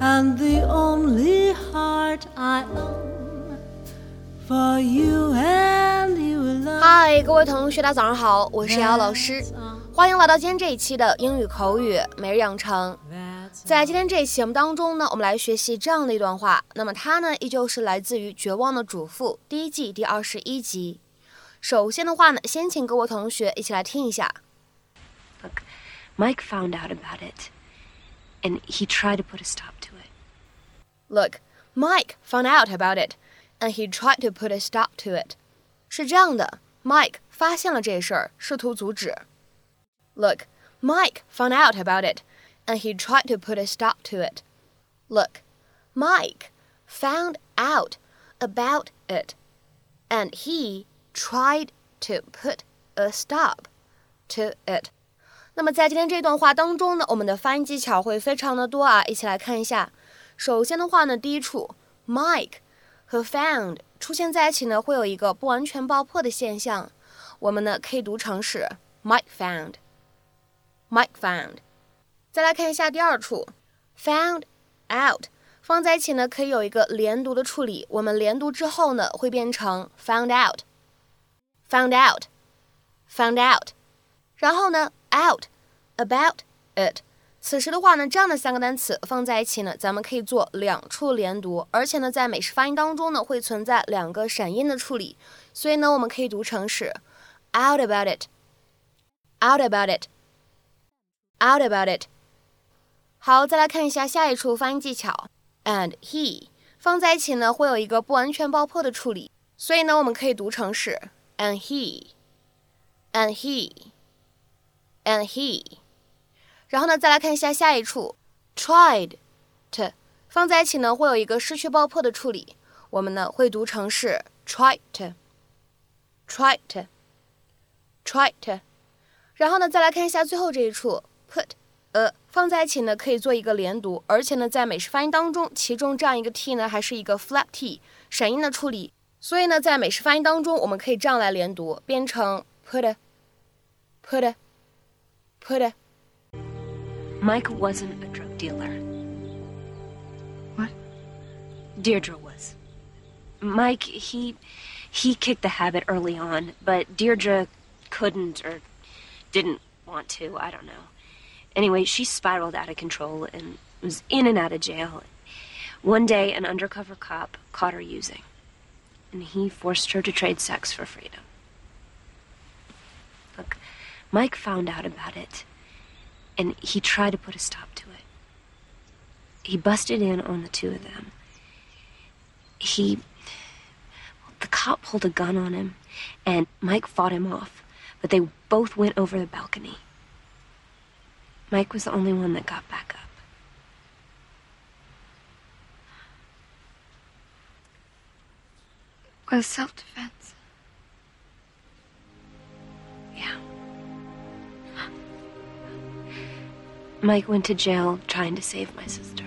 And the only heart I own for you and you alone. 嗨，各位同学，大家早上好，我是瑶老师，欢迎来到今天这一期的英语口语每日养成。在今天这一期节目当中呢，我们来学习这样的一段话。那么它呢，依旧是来自于《绝望的主妇》第一季第二十一集。首先的话呢，先请各位同学一起来听一下。Look, Mike found out about it, and he tried to put a stop to it. Look, Mike found out about it, and he tried to put a stop to it. 是这样的，Mike 发现了这事儿，试图阻止。Look, Mike found out about it, and he tried to put a stop to it. Look, Mike found out about it, and he tried to put a stop to it. 那么在今天这段话当中呢，我们的发音技巧会非常的多啊，一起来看一下。首先的话呢，第一处 Mike 和 found 出现在一起呢，会有一个不完全爆破的现象，我们呢可以读成是 Mike found，Mike found。再来看一下第二处，found out 放在一起呢，可以有一个连读的处理。我们连读之后呢，会变成 found out Found out，found out。然后呢，out，about it。此时的话呢，这样的三个单词放在一起呢，咱们可以做两处连读，而且呢，在美式发音当中呢，会存在两个闪音的处理，所以呢，我们可以读成是 out about it，out about it，out about it。好，再来看一下下一处发音技巧，and he 放在一起呢，会有一个不完全爆破的处理，所以呢，我们可以读成是 and he，and he，and he。然后呢，再来看一下下一处，tried to 放在一起呢，会有一个失去爆破的处理，我们呢会读成是 tried to，tried to，tried to。然后呢，再来看一下最后这一处，put。呃，放在一起呢，可以做一个连读，而且呢，在美式发音当中，其中这样一个 t 呢，还是一个 flap t 闪音的处理，所以呢，在美式发音当中，我们可以这样来连读，变成 put，put，put。Mike wasn't a drug dealer. What? Deirdre was. Mike, he he kicked the habit early on, but Deirdre couldn't or didn't want to. I don't know. Anyway, she spiraled out of control and was in and out of jail. One day, an undercover cop caught her using, and he forced her to trade sex for freedom. Look, Mike found out about it, and he tried to put a stop to it. He busted in on the two of them. He. The cop pulled a gun on him, and Mike fought him off, but they both went over the balcony. Mike was the only one that got back Was self defense. Yeah. Mike went to jail trying to save my sister.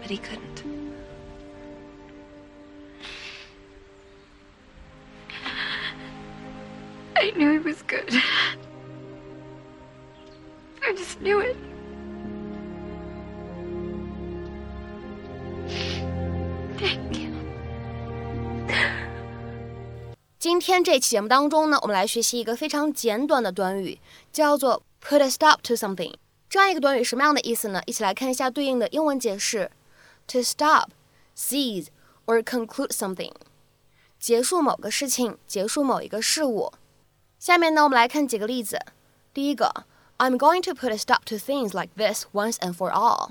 But he couldn't. I knew he was good. I just knew it. Thank you. 今天这期节目当中呢，我们来学习一个非常简短的短语，叫做 put a stop to something。这样一个短语什么样的意思呢？一起来看一下对应的英文解释：to stop, cease or conclude something，结束某个事情，结束某一个事物。下面呢，我们来看几个例子。第一个，I'm going to put a stop to things like this once and for all。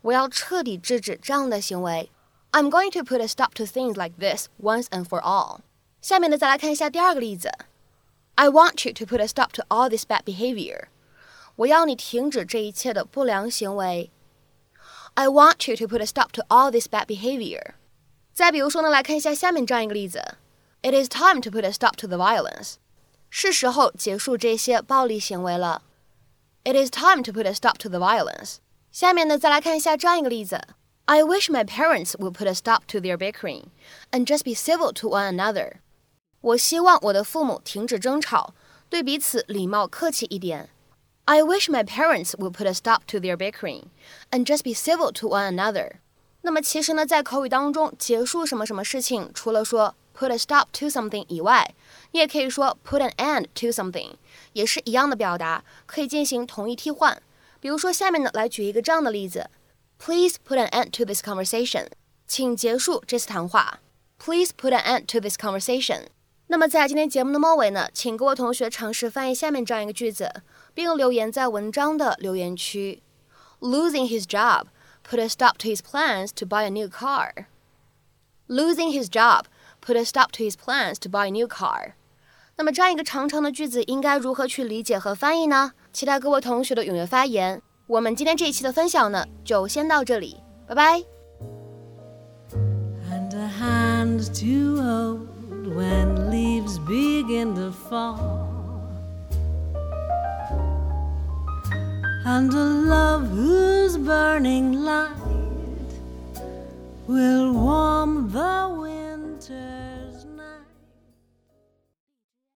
我要彻底制止这样的行为。I'm going to put a stop to things like this once and for all。下面呢，再来看一下第二个例子。I want you to put a stop to all this bad behavior。我要你停止这一切的不良行为。I want you to put a stop to all this bad behavior。再比如说呢，来看一下下面这样一个例子。It is time to put a stop to the violence。是时候结束这些暴力行为了。It is time to put a stop to the violence。下面呢，再来看一下这样一个例子。I wish my parents would put a stop to their bickering and just be civil to one another。 我希望我的父母停止争吵，对彼此礼貌客气一点。I wish my parents would put a stop to their bickering and just be civil to one another。那么其实呢，在口语当中，结束什么什么事情，除了说 put a stop to something 以外，你也可以说 put an end to something，也是一样的表达，可以进行同义替换。比如说下面呢，来举一个这样的例子：Please put an end to this conversation。请结束这次谈话。Please put an end to this conversation。那么在今天节目的末尾呢，请各位同学尝试翻译下面这样一个句子，并留言在文章的留言区。Losing his job put a stop to his plans to buy a new car. Losing his job put a stop to his plans to buy a new car. 那么这样一个长长的句子应该如何去理解和翻译呢？期待各位同学的踊跃发言。我们今天这一期的分享呢，就先到这里，拜拜。and hand to hold when leaves begin to fall. And a love whose burning light will warm